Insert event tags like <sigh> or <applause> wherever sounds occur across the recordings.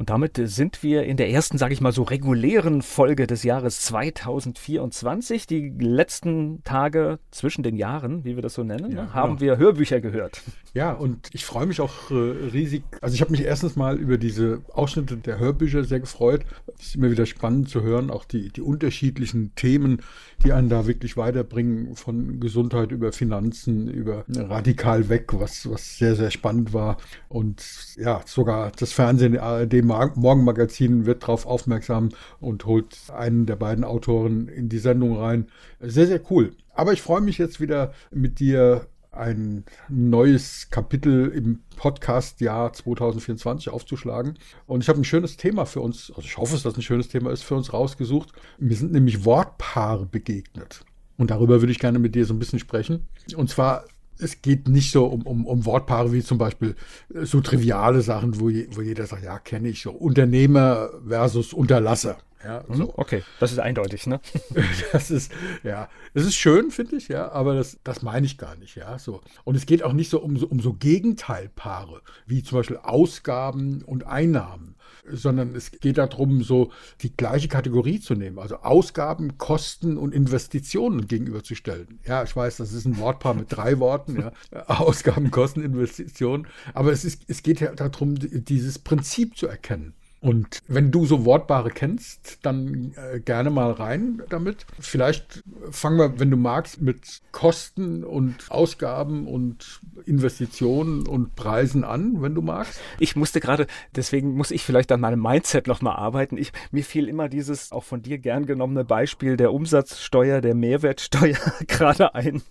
Und damit sind wir in der ersten, sage ich mal so, regulären Folge des Jahres 2024. Die letzten Tage zwischen den Jahren, wie wir das so nennen, ja, haben genau. wir Hörbücher gehört. Ja, und ich freue mich auch äh, riesig. Also ich habe mich erstens mal über diese Ausschnitte der Hörbücher sehr gefreut. Es ist immer wieder spannend zu hören, auch die, die unterschiedlichen Themen, die einen da wirklich weiterbringen, von Gesundheit über Finanzen, über radikal weg, was, was sehr, sehr spannend war. Und ja, sogar das Fernsehen, ARD Morgenmagazin wird darauf aufmerksam und holt einen der beiden Autoren in die Sendung rein. Sehr, sehr cool. Aber ich freue mich jetzt wieder mit dir ein neues Kapitel im Podcast-Jahr 2024 aufzuschlagen. Und ich habe ein schönes Thema für uns, also ich hoffe, dass es ein schönes Thema ist, für uns rausgesucht. Mir sind nämlich Wortpaare begegnet. Und darüber würde ich gerne mit dir so ein bisschen sprechen. Und zwar es geht nicht so um, um, um Wortpaare wie zum Beispiel äh, so triviale Sachen, wo, je, wo jeder sagt, ja, kenne ich so. Unternehmer versus Unterlasser. Ja, mhm, so. Okay, das ist eindeutig, ne? <laughs> Das ist, ja, das ist schön, finde ich, ja, aber das, das meine ich gar nicht, ja, so. Und es geht auch nicht so um, so um so Gegenteilpaare, wie zum Beispiel Ausgaben und Einnahmen, sondern es geht darum, so die gleiche Kategorie zu nehmen, also Ausgaben, Kosten und Investitionen gegenüberzustellen. Ja, ich weiß, das ist ein Wortpaar mit drei Worten, ja, <laughs> Ausgaben, Kosten, Investitionen, aber es, ist, es geht ja darum, dieses Prinzip zu erkennen. Und wenn du so Wortbare kennst, dann äh, gerne mal rein damit. Vielleicht fangen wir, wenn du magst, mit Kosten und Ausgaben und Investitionen und Preisen an, wenn du magst. Ich musste gerade, deswegen muss ich vielleicht an meinem Mindset nochmal arbeiten. Ich, mir fiel immer dieses auch von dir gern genommene Beispiel der Umsatzsteuer, der Mehrwertsteuer <laughs> gerade ein.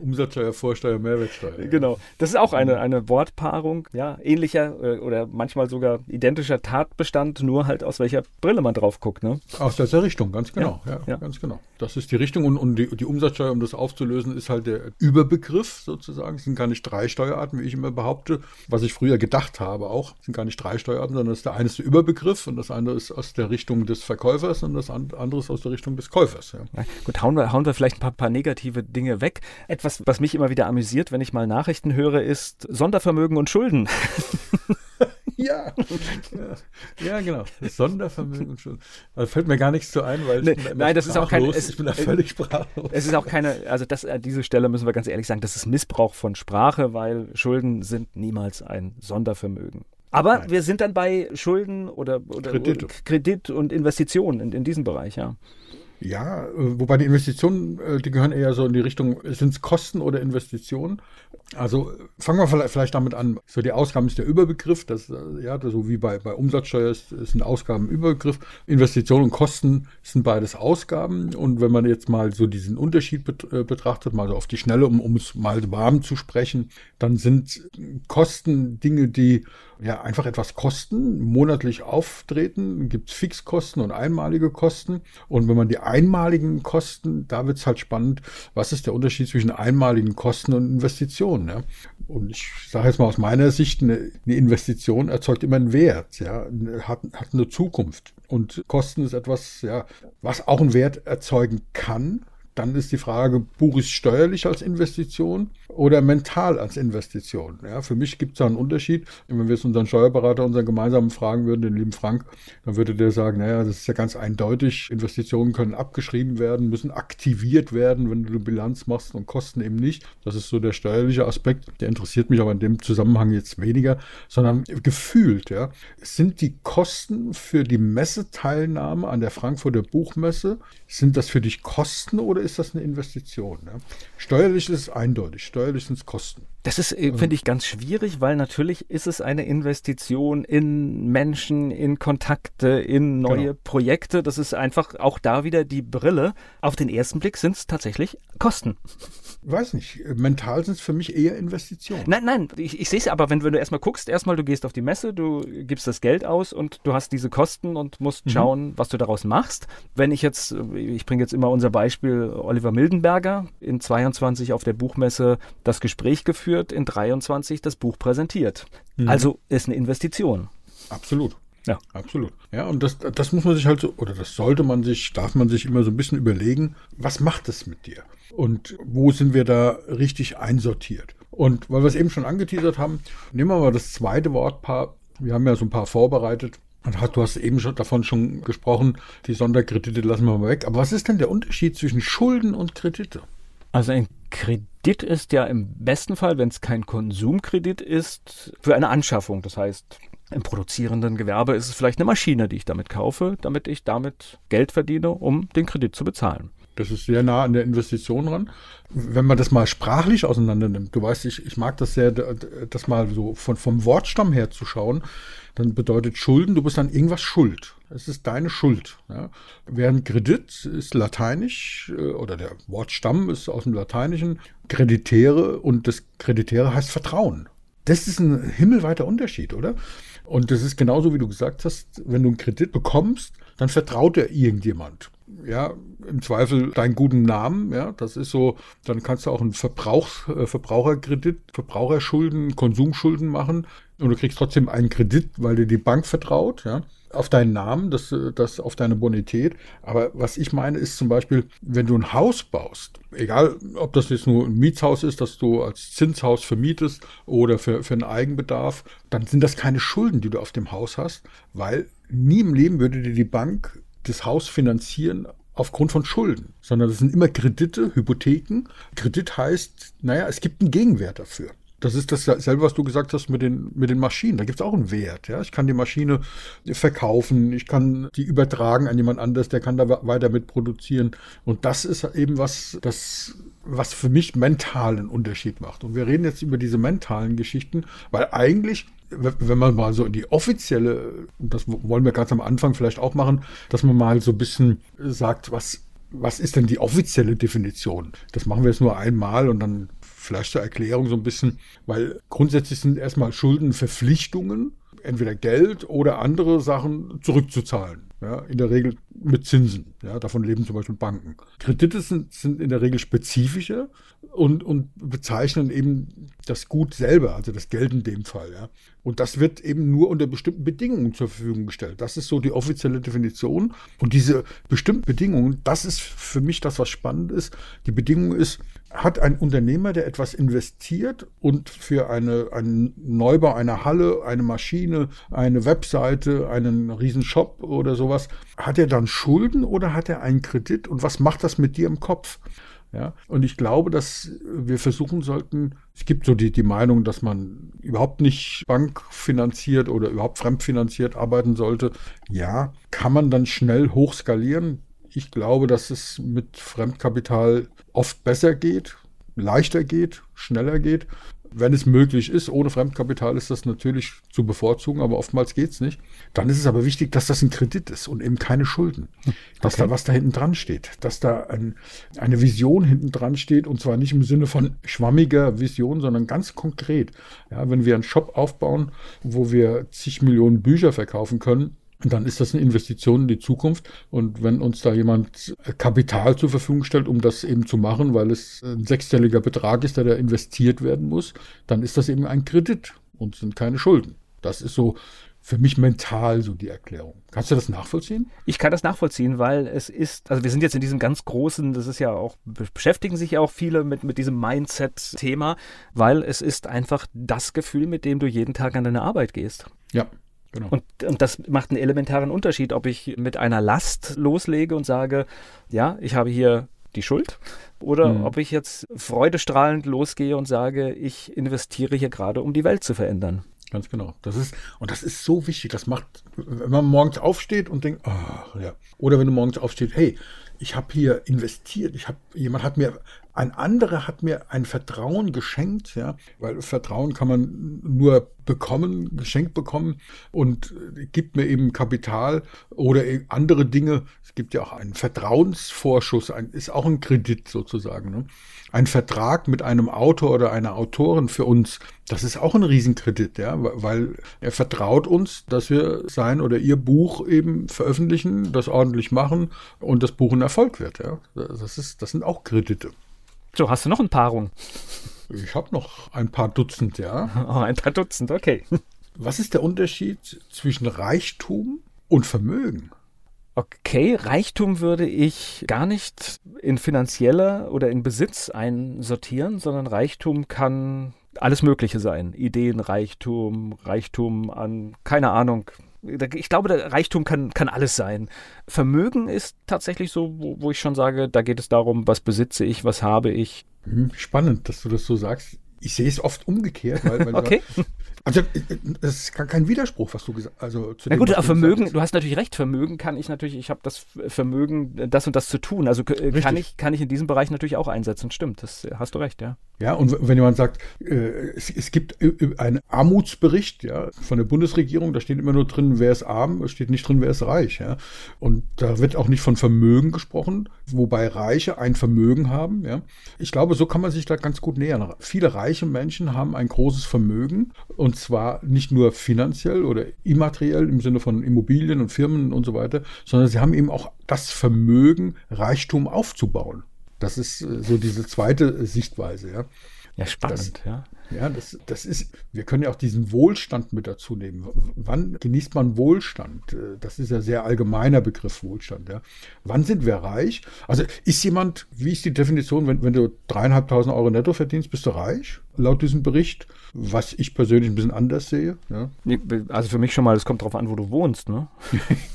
Umsatzsteuer, Vorsteuer, Mehrwertsteuer. Genau. Das ist auch eine, eine Wortpaarung, ja, ähnlicher äh, oder manchmal sogar identischer Tatbestand, nur halt aus welcher Brille man drauf guckt, ne? Aus dieser Richtung, ganz genau. Ja, ja, ja. ganz genau. Das ist die Richtung und, und die, die, Umsatzsteuer, um das aufzulösen, ist halt der Überbegriff sozusagen. Es sind gar nicht drei Steuerarten, wie ich immer behaupte, was ich früher gedacht habe auch. Es sind gar nicht drei Steuerarten, sondern das ist der eine ist der Überbegriff und das andere ist aus der Richtung des Verkäufers und das andere ist aus der Richtung des Käufers. Ja. gut, hauen wir, hauen wir vielleicht ein paar, paar negative Dinge weg. Etwas, was mich immer wieder amüsiert, wenn ich mal Nachrichten höre, ist Sondervermögen und Schulden. ja. <laughs> ja. ja, genau. Sondervermögen und Schulden. Also fällt mir gar nichts zu ein, weil nee, nein, das ist auch keine. Es, ich bin da völlig sprachlos. Es ist auch keine. Also das an dieser Stelle müssen wir ganz ehrlich sagen, das ist Missbrauch von Sprache, weil Schulden sind niemals ein Sondervermögen. Aber Nein. wir sind dann bei Schulden oder, oder Kredit. Kredit und Investitionen in, in diesem Bereich, ja. Ja, äh, wobei die Investitionen, äh, die gehören eher so in die Richtung, sind es Kosten oder Investitionen? Also fangen wir vielleicht damit an. So die Ausgaben ist der Überbegriff, das äh, ja, so wie bei, bei Umsatzsteuer ist, ist ein Ausgabenübergriff. Investitionen und Kosten sind beides Ausgaben. Und wenn man jetzt mal so diesen Unterschied betrachtet, mal so auf die Schnelle, um es mal warm zu sprechen, dann sind Kosten Dinge, die ja einfach etwas kosten, monatlich auftreten, gibt es Fixkosten und einmalige Kosten. Und wenn man die einmaligen Kosten, da wird es halt spannend, was ist der Unterschied zwischen einmaligen Kosten und Investitionen. Ja? Und ich sage jetzt mal aus meiner Sicht, eine, eine Investition erzeugt immer einen Wert, ja, hat, hat eine Zukunft. Und Kosten ist etwas, ja, was auch einen Wert erzeugen kann, dann ist die Frage, buche ich steuerlich als Investition oder mental als Investition? Ja, für mich gibt es da einen Unterschied. Wenn wir jetzt unseren Steuerberater, unseren gemeinsamen fragen würden, den lieben Frank, dann würde der sagen, naja, das ist ja ganz eindeutig. Investitionen können abgeschrieben werden, müssen aktiviert werden, wenn du eine Bilanz machst und Kosten eben nicht. Das ist so der steuerliche Aspekt. Der interessiert mich aber in dem Zusammenhang jetzt weniger, sondern gefühlt, ja. Sind die Kosten für die Messeteilnahme an der Frankfurter Buchmesse, sind das für dich Kosten oder ist das eine Investition. Ne? Steuerlich ist es eindeutig, steuerlich sind es Kosten. Das ist, äh, finde ich, ganz schwierig, weil natürlich ist es eine Investition in Menschen, in Kontakte, in neue genau. Projekte. Das ist einfach auch da wieder die Brille. Auf den ersten Blick sind es tatsächlich Kosten. Weiß nicht. Mental sind es für mich eher Investitionen. Nein, nein. Ich, ich sehe es aber, wenn, wenn du erstmal guckst, erstmal du gehst auf die Messe, du gibst das Geld aus und du hast diese Kosten und musst mhm. schauen, was du daraus machst. Wenn ich jetzt, ich bringe jetzt immer unser Beispiel Oliver Mildenberger in 22 auf der Buchmesse das Gespräch geführt, in 23 das Buch präsentiert. Mhm. Also ist eine Investition. Absolut. Ja. Absolut. Ja, und das, das muss man sich halt so, oder das sollte man sich, darf man sich immer so ein bisschen überlegen, was macht es mit dir? Und wo sind wir da richtig einsortiert? Und weil wir es eben schon angeteasert haben, nehmen wir mal das zweite Wortpaar. Wir haben ja so ein paar vorbereitet. Und du hast eben schon davon schon gesprochen, die Sonderkredite lassen wir mal weg. Aber was ist denn der Unterschied zwischen Schulden und Kredite? Also ein Kredit ist ja im besten Fall, wenn es kein Konsumkredit ist, für eine Anschaffung. Das heißt, im produzierenden Gewerbe ist es vielleicht eine Maschine, die ich damit kaufe, damit ich damit Geld verdiene, um den Kredit zu bezahlen. Das ist sehr nah an der Investition ran. Wenn man das mal sprachlich auseinander nimmt, du weißt, ich, ich mag das sehr, das mal so von, vom Wortstamm her zu schauen, dann bedeutet Schulden, du bist an irgendwas schuld. Es ist deine Schuld. Ja. Während Kredit ist lateinisch äh, oder der Wortstamm ist aus dem Lateinischen Kreditäre und das Kreditäre heißt Vertrauen. Das ist ein himmelweiter Unterschied, oder? Und das ist genauso, wie du gesagt hast, wenn du einen Kredit bekommst, dann vertraut er irgendjemand ja, im Zweifel deinen guten Namen, ja, das ist so, dann kannst du auch einen Verbrauchs, äh, Verbraucherkredit, Verbraucherschulden, Konsumschulden machen und du kriegst trotzdem einen Kredit, weil dir die Bank vertraut, ja, auf deinen Namen, das, das auf deine Bonität. Aber was ich meine, ist zum Beispiel, wenn du ein Haus baust, egal ob das jetzt nur ein Mietshaus ist, das du als Zinshaus vermietest oder für, für einen Eigenbedarf, dann sind das keine Schulden, die du auf dem Haus hast, weil nie im Leben würde dir die Bank das Haus finanzieren aufgrund von Schulden, sondern das sind immer Kredite, Hypotheken. Kredit heißt, naja, es gibt einen Gegenwert dafür. Das ist dasselbe, was du gesagt hast mit den, mit den Maschinen. Da gibt es auch einen Wert. Ja? Ich kann die Maschine verkaufen, ich kann die übertragen an jemand anderes, der kann da weiter mit produzieren. Und das ist eben was, das, was für mich mental einen Unterschied macht. Und wir reden jetzt über diese mentalen Geschichten, weil eigentlich wenn man mal so in die offizielle, das wollen wir ganz am Anfang vielleicht auch machen, dass man mal so ein bisschen sagt, was, was ist denn die offizielle Definition? Das machen wir jetzt nur einmal und dann vielleicht zur Erklärung so ein bisschen, weil grundsätzlich sind erstmal Schulden Verpflichtungen, entweder Geld oder andere Sachen zurückzuzahlen. Ja, in der Regel mit Zinsen. Ja, davon leben zum Beispiel Banken. Kredite sind, sind in der Regel spezifischer und, und bezeichnen eben das Gut selber, also das Geld in dem Fall. Ja. Und das wird eben nur unter bestimmten Bedingungen zur Verfügung gestellt. Das ist so die offizielle Definition. Und diese bestimmten Bedingungen, das ist für mich das, was spannend ist. Die Bedingung ist, hat ein Unternehmer, der etwas investiert und für eine, einen Neubau einer Halle, eine Maschine, eine Webseite, einen riesen Shop oder sowas, hat er dann Schulden oder hat er einen Kredit und was macht das mit dir im Kopf? Ja, und ich glaube, dass wir versuchen sollten, es gibt so die, die Meinung, dass man überhaupt nicht bankfinanziert oder überhaupt fremdfinanziert arbeiten sollte. Ja, kann man dann schnell hochskalieren. Ich glaube, dass es mit Fremdkapital oft besser geht, leichter geht, schneller geht. Wenn es möglich ist, ohne Fremdkapital ist das natürlich zu bevorzugen, aber oftmals geht es nicht. Dann ist es aber wichtig, dass das ein Kredit ist und eben keine Schulden. Dass okay. da was da hinten dran steht. Dass da ein, eine Vision hinten dran steht und zwar nicht im Sinne von schwammiger Vision, sondern ganz konkret. Ja, wenn wir einen Shop aufbauen, wo wir zig Millionen Bücher verkaufen können, dann ist das eine Investition in die Zukunft. Und wenn uns da jemand Kapital zur Verfügung stellt, um das eben zu machen, weil es ein sechsstelliger Betrag ist, der da investiert werden muss, dann ist das eben ein Kredit und sind keine Schulden. Das ist so für mich mental so die Erklärung. Kannst du das nachvollziehen? Ich kann das nachvollziehen, weil es ist, also wir sind jetzt in diesem ganz großen, das ist ja auch, beschäftigen sich ja auch viele mit, mit diesem Mindset-Thema, weil es ist einfach das Gefühl, mit dem du jeden Tag an deine Arbeit gehst. Ja. Genau. Und, und das macht einen elementaren Unterschied, ob ich mit einer Last loslege und sage, ja, ich habe hier die Schuld, oder mhm. ob ich jetzt freudestrahlend losgehe und sage, ich investiere hier gerade, um die Welt zu verändern. Ganz genau. Das ist, und das ist so wichtig. Das macht, wenn man morgens aufsteht und denkt, oh, ja. Oder wenn du morgens aufstehst, hey, ich habe hier investiert, ich habe, jemand hat mir, ein anderer hat mir ein Vertrauen geschenkt, ja, weil Vertrauen kann man nur bekommen, geschenkt bekommen und gibt mir eben Kapital oder e, andere Dinge. Es gibt ja auch einen Vertrauensvorschuss, ein, ist auch ein Kredit sozusagen. Ne? Ein Vertrag mit einem Autor oder einer Autorin für uns, das ist auch ein Riesenkredit, ja, weil er vertraut uns, dass wir sein oder ihr Buch eben veröffentlichen, das ordentlich machen und das Buch ein Erfolg wird, ja. Das ist, das sind auch Kredite. So, hast du noch ein Paarung? Ich habe noch ein paar Dutzend, ja. <laughs> Oh, ein paar Dutzend, okay. Was ist der Unterschied zwischen Reichtum und Vermögen? Okay, Reichtum würde ich gar nicht in finanzieller oder in Besitz einsortieren, sondern Reichtum kann alles Mögliche sein. Ideenreichtum, Reichtum an, keine Ahnung. Ich glaube, der Reichtum kann, kann alles sein. Vermögen ist tatsächlich so, wo, wo ich schon sage, da geht es darum, was besitze ich, was habe ich. Hm, spannend, dass du das so sagst. Ich sehe es oft umgekehrt, weil, weil <laughs> okay. Also das ist kein Widerspruch, was du gesagt hast. Also zu Na gut, aber Vermögen, du hast natürlich recht, Vermögen kann ich natürlich, ich habe das Vermögen, das und das zu tun. Also kann ich, kann ich in diesem Bereich natürlich auch einsetzen. Stimmt, das hast du recht, ja. Ja, und wenn jemand sagt, äh, es, es, gibt einen Armutsbericht ja, von der Bundesregierung, da steht immer nur drin, wer ist arm, es steht nicht drin, wer ist reich. Ja. Und da wird auch nicht von Vermögen gesprochen, wobei Reiche ein Vermögen haben. Ja. Ich glaube, so kann man sich da ganz gut nähern. Viele reiche Menschen haben ein großes Vermögen und zwar nicht nur finanziell oder immateriell im Sinne von Immobilien und Firmen und so weiter, sondern sie haben eben auch das Vermögen, Reichtum aufzubauen. Das ist äh, so diese zweite Sichtweise, ja. Ja, spannend, das, ja. Ja, das, das ist, wir können ja auch diesen Wohlstand mit dazu nehmen. Wann genießt man Wohlstand? Äh, das ist ja sehr allgemeiner Begriff Wohlstand. Ja. Wann sind wir reich? Also ist jemand, wie ist die Definition, wenn, wenn du dreieinhalbtausend Euro netto verdienst, bist du reich? Laut diesem Bericht, was ich persönlich ein bisschen anders sehe. Ja. Also für mich schon mal, es kommt darauf an, wo du wohnst, ne?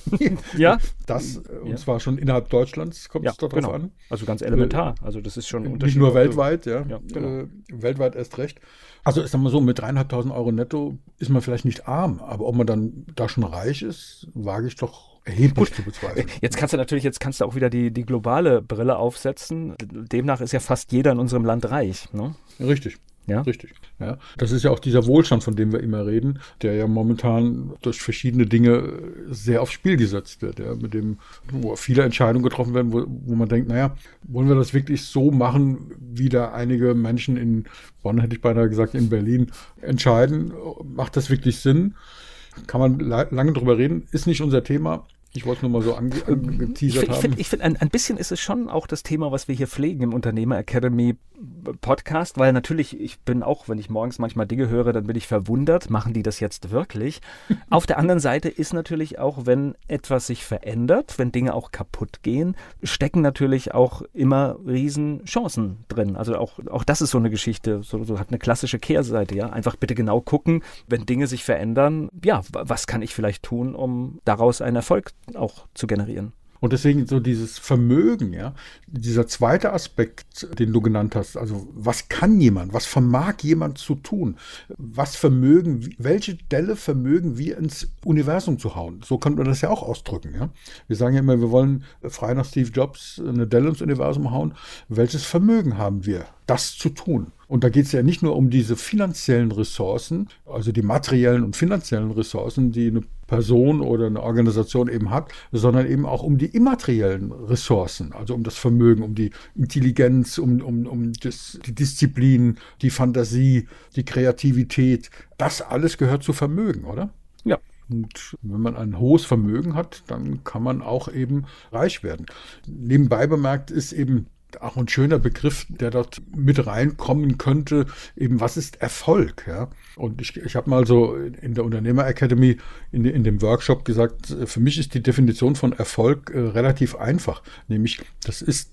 <laughs> ja. Das, äh, und ja. zwar schon innerhalb Deutschlands kommt es ja, darauf genau. an. Also ganz elementar. Also das ist schon ein Unterschied. Nicht nur weltweit, ja. genau. äh, weltweit erst recht. Also ist mal so, mit dreieinhalbtausend Euro netto ist man vielleicht nicht arm, aber ob man dann da schon reich ist, wage ich doch erheblich Gut, zu bezweifeln. Jetzt kannst du natürlich, jetzt kannst du auch wieder die, die globale Brille aufsetzen. Demnach ist ja fast jeder in unserem Land reich. Ne? Richtig. Ja. Richtig. Ja. Das ist ja auch dieser Wohlstand, von dem wir immer reden, der ja momentan durch verschiedene Dinge sehr aufs Spiel gesetzt wird, ja, mit dem, wo viele Entscheidungen getroffen werden, wo, wo man denkt, naja, wollen wir das wirklich so machen, wie da einige Menschen in Bonn, hätte ich beinahe gesagt, in Berlin entscheiden? Macht das wirklich Sinn? Kann man lange drüber reden, ist nicht unser Thema. Ich wollte nur mal so ange angeteasert ich, haben. ich finde, ein, ein bisschen ist es schon auch das Thema, was wir hier pflegen im Unternehmer Academy Podcast, weil natürlich, ich bin auch, wenn ich morgens manchmal Dinge höre, dann bin ich verwundert, machen die das jetzt wirklich? <laughs> Auf der anderen Seite ist natürlich auch, wenn etwas sich verändert, wenn Dinge auch kaputt gehen, stecken natürlich auch immer Riesenchancen drin. Also auch, auch das ist so eine Geschichte, so, so hat eine klassische Kehrseite, ja. Einfach bitte genau gucken, wenn Dinge sich verändern, ja, was kann ich vielleicht tun, um daraus einen Erfolg auch zu generieren. Und deswegen so dieses Vermögen, ja, dieser zweite Aspekt, den du genannt hast, also was kann jemand, was vermag jemand zu tun, was vermögen, welche Delle vermögen wir ins Universum zu hauen? So könnte man das ja auch ausdrücken, ja. Wir sagen ja immer, wir wollen frei nach Steve Jobs eine Delle ins Universum hauen. Welches Vermögen haben wir, das zu tun? Und da geht es ja nicht nur um diese finanziellen Ressourcen, also die materiellen und finanziellen Ressourcen, die eine Person oder eine Organisation eben hat, sondern eben auch um die immateriellen Ressourcen, also um das Vermögen, um die Intelligenz, um, um, um das, die Disziplin, die Fantasie, die Kreativität. Das alles gehört zu Vermögen, oder? Ja. Und wenn man ein hohes Vermögen hat, dann kann man auch eben reich werden. Nebenbei bemerkt ist eben auch ein schöner Begriff, der dort mit reinkommen könnte, eben was ist Erfolg, ja. Und ich, ich habe mal so in der Unternehmer Academy in, in dem Workshop gesagt, für mich ist die Definition von Erfolg äh, relativ einfach, nämlich das ist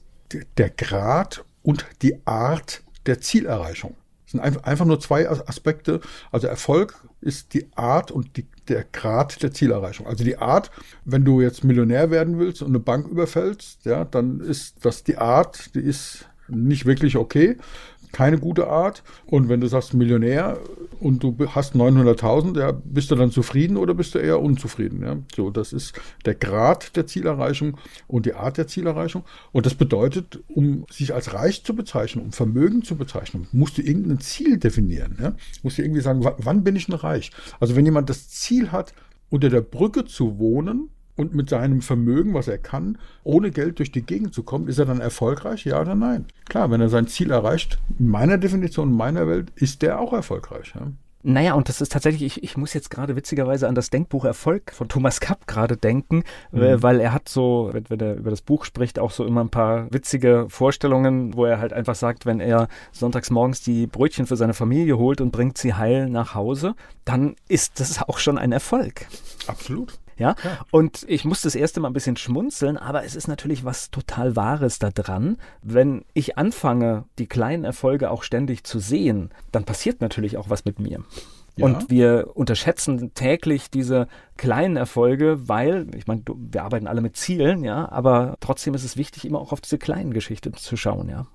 der Grad und die Art der Zielerreichung. Das sind einfach nur zwei Aspekte. Also Erfolg ist die Art und die, der Grad der Zielerreichung. Also die Art, wenn du jetzt Millionär werden willst und eine Bank überfällst, ja, dann ist das die Art, die ist nicht wirklich okay. Keine gute Art. Und wenn du sagst Millionär und du hast 900.000, ja, bist du dann zufrieden oder bist du eher unzufrieden? Ja? So, das ist der Grad der Zielerreichung und die Art der Zielerreichung. Und das bedeutet, um sich als reich zu bezeichnen, um Vermögen zu bezeichnen, musst du irgendein Ziel definieren. Ja? Musst du irgendwie sagen, wann bin ich denn reich? Also wenn jemand das Ziel hat, unter der Brücke zu wohnen, und mit seinem Vermögen, was er kann, ohne Geld durch die Gegend zu kommen, ist er dann erfolgreich? Ja oder nein? Klar, wenn er sein Ziel erreicht, in meiner Definition, in meiner Welt, ist der auch erfolgreich. Ja? Naja, und das ist tatsächlich, ich, ich muss jetzt gerade witzigerweise an das Denkbuch Erfolg von Thomas Kapp gerade denken, mhm. weil er hat so, wenn, wenn, er über das Buch spricht, auch so immer ein paar witzige Vorstellungen, wo er halt einfach sagt, wenn er sonntags morgens die Brötchen für seine Familie holt und bringt sie heil nach Hause, dann ist das auch schon ein Erfolg. Absolut. Ja? ja? Und ich musste das erste Mal ein bisschen schmunzeln, aber es ist natürlich was total Wahres da dran. Wenn ich anfange, die kleinen Erfolge auch ständig zu sehen, dann passiert natürlich auch was mit mir. Ja. Und wir unterschätzen täglich diese kleinen Erfolge, weil, ich meine, wir arbeiten alle mit Zielen, ja, aber trotzdem ist es wichtig, immer auch auf diese kleinen Geschichten zu schauen, ja.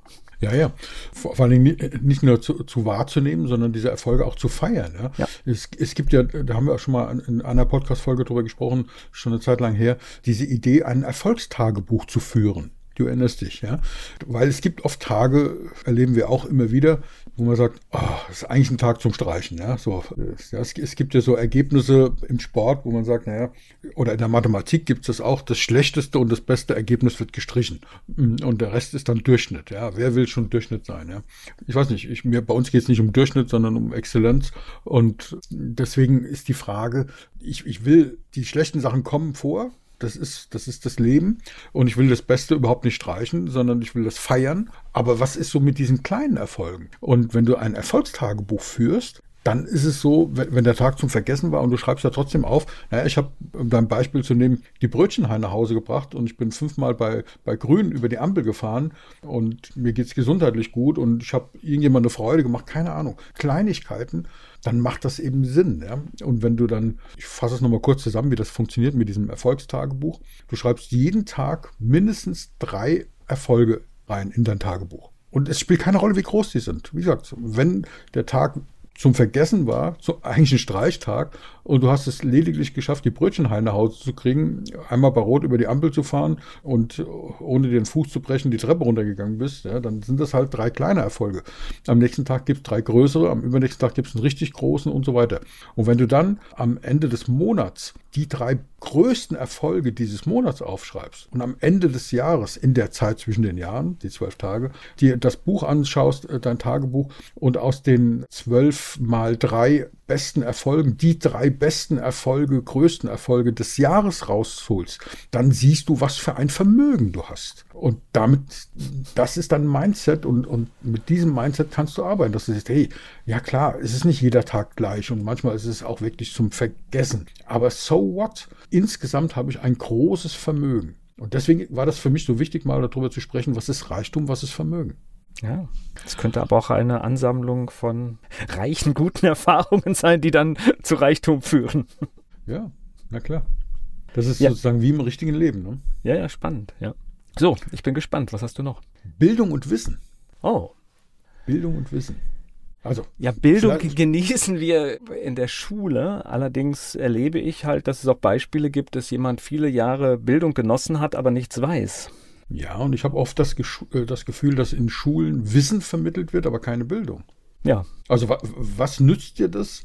Ja, ja. Vor, vor allem nicht nur zu, zu, wahrzunehmen, sondern diese Erfolge auch zu feiern. Ja? ja. Es, es gibt ja, da haben wir auch schon mal in einer Podcast-Folge drüber gesprochen, schon eine Zeit lang her, diese Idee, ein Erfolgstagebuch zu führen. Du erinnerst dich, ja? Weil es gibt oft Tage, erleben wir auch immer wieder, wo man sagt, oh, das ist eigentlich ein Tag zum Streichen, ja? So, es, es, gibt ja so Ergebnisse im Sport, wo man sagt, naja, oder in der Mathematik gibt es das auch, das schlechteste und das beste Ergebnis wird gestrichen. Und der Rest ist dann Durchschnitt, ja? Wer will schon Durchschnitt sein, ja? Ich weiß nicht, ich, mir, bei uns geht es nicht um Durchschnitt, sondern um Exzellenz. Und deswegen ist die Frage, ich, ich will, die schlechten Sachen kommen vor, das ist, das ist das Leben. Und ich will das Beste überhaupt nicht streichen, sondern ich will das feiern. Aber was ist so mit diesen kleinen Erfolgen? Und wenn du ein Erfolgstagebuch führst, dann ist es so, wenn, der Tag zum Vergessen war und du schreibst ja trotzdem auf, naja, ich habe, um dein Beispiel zu nehmen, die Brötchen nach Hause gebracht und ich bin fünfmal bei, bei Grün über die Ampel gefahren und mir geht's gesundheitlich gut und ich habe irgendjemand eine Freude gemacht, keine Ahnung. Kleinigkeiten, dann macht das eben Sinn. Ja? Und wenn du dann, ich fasse es nochmal kurz zusammen, wie das funktioniert mit diesem Erfolgstagebuch, du schreibst jeden Tag mindestens drei Erfolge rein in dein Tagebuch. Und es spielt keine Rolle, wie groß die sind. Wie gesagt, wenn der Tag zum Vergessen war, so eigentlich ein Streichtag, und du hast es lediglich geschafft, die Brötchenhalle nach Hause zu kriegen, einmal bei Rot über die Ampel zu fahren und ohne den Fuß zu brechen die Treppe runtergegangen bist, ja, dann sind das halt drei kleine Erfolge. Am nächsten Tag gibt es drei größere, am übernächsten Tag gibt es einen richtig großen und so weiter. Und wenn du dann am Ende des Monats die drei größten Erfolge dieses Monats aufschreibst und am Ende des Jahres, in der Zeit zwischen den Jahren, die zwölf Tage, dir das Buch anschaust, äh, dein Tagebuch, und aus den zwölf mal drei besten Erfolgen, die drei besten Erfolge, größten Erfolge des Jahres rausholst, dann siehst du, was für ein Vermögen du hast. Und damit, das ist dann Mindset und, und mit diesem Mindset kannst du arbeiten, dass du siehst, hey, ja klar, es ist nicht jeder Tag gleich und manchmal ist es auch wirklich zum Vergessen. Aber so what? Insgesamt habe ich ein großes Vermögen. Und deswegen war das für mich so wichtig, mal darüber zu sprechen, was ist Reichtum, was ist Vermögen. Ja, es könnte aber auch eine Ansammlung von reichen, guten <laughs> Erfahrungen sein, die dann zu Reichtum führen. Ja, na klar. Das ist ja. sozusagen wie im richtigen Leben. Ne? Ja, ja, spannend, ja. So, ich bin gespannt. Was hast du noch? Bildung und Wissen. Oh. Bildung und Wissen. Also. Ja, Bildung <laughs> genießen wir in der Schule. Allerdings erlebe ich halt, dass es auch Beispiele gibt, dass jemand viele Jahre Bildung genossen hat, aber nichts weiß. Ja, und ich habe oft das, äh, das, Gefühl, dass in Schulen Wissen vermittelt wird, aber keine Bildung. Ja. Also wa was nützt dir das,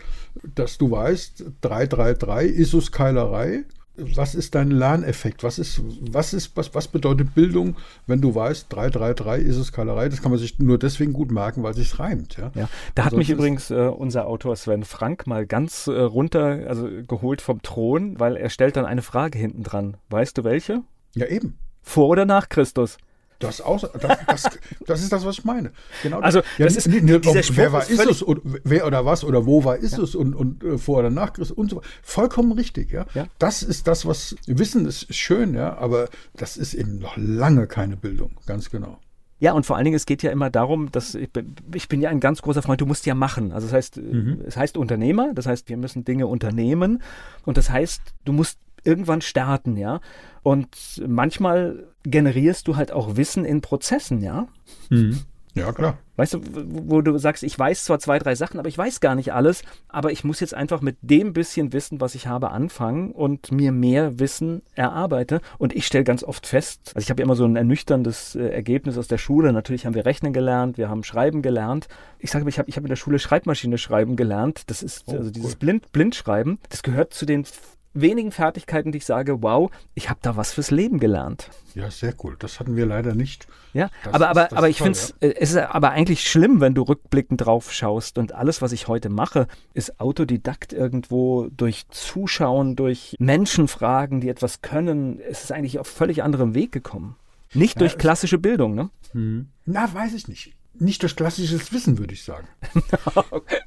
dass du weißt, 333 Isus-Keilerei? Was ist dein Lerneffekt? Was ist, was ist, was, was bedeutet Bildung, wenn du weißt, 333 Isus-Keilerei? Das kann man sich nur deswegen gut merken, weil es sich reimt. Ja, ja. da hat mich übrigens äh, unser Autor Sven Frank mal ganz äh, runter, also geholt vom Thron, weil er stellt dann eine Frage hinten dran. Weißt du welche? Ja, eben. Vor oder nach Christus? Das, aus, das, das, das, ist das, was ich meine. Genau. Also, ja, das ist, dieser Spruch wer war ist es und wer oder was oder wo war ist ja. es und, und äh, vor oder nach Christus und so weiter. Vollkommen richtig, ja? ja. Das ist das, was Wissen ist schön, ja, aber das ist eben noch lange keine Bildung, ganz genau. Ja, und vor allen Dingen, es geht ja immer darum, dass ich bin, ich bin ja ein ganz großer Freund, du musst ja machen. Also das heißt, mhm. es heißt Unternehmer, das heißt, wir müssen Dinge unternehmen und das heißt, du musst irgendwann starten, ja. Und manchmal generierst du halt auch Wissen in Prozessen, ja. Mhm. Ja, klar. Weißt du, wo du sagst, ich weiß zwar zwei, drei Sachen, aber ich weiß gar nicht alles, aber ich muss jetzt einfach mit dem bisschen Wissen, was ich habe, anfangen und mir mehr Wissen erarbeite. Und ich stelle ganz oft fest, also ich habe ja immer so ein ernüchterndes äh, Ergebnis aus der Schule. Natürlich haben wir Rechnen gelernt, wir haben Schreiben gelernt. Ich sage, ich habe ich hab in der Schule Schreibmaschine schreiben gelernt. Das ist oh, also dieses cool. Blind, Blindschreiben. Das gehört zu den wenigen Fertigkeiten, die ich sage, wow, ich habe da was fürs Leben gelernt. Ja, sehr cool. Das hatten wir leider nicht. Ja, das aber, aber, aber ich finde ja. Äh, es ist aber eigentlich schlimm, wenn du rückblickend drauf schaust und alles, was ich heute mache, ist Autodidakt irgendwo durch Zuschauen, durch Menschenfragen, die etwas können. Es ist eigentlich auf völlig anderem Weg gekommen. Nicht ja, durch klassische Bildung, ne? Hm. Na, weiß ich nicht. Nicht durch klassisches Wissen, würde ich sagen. <laughs> <laughs> okay.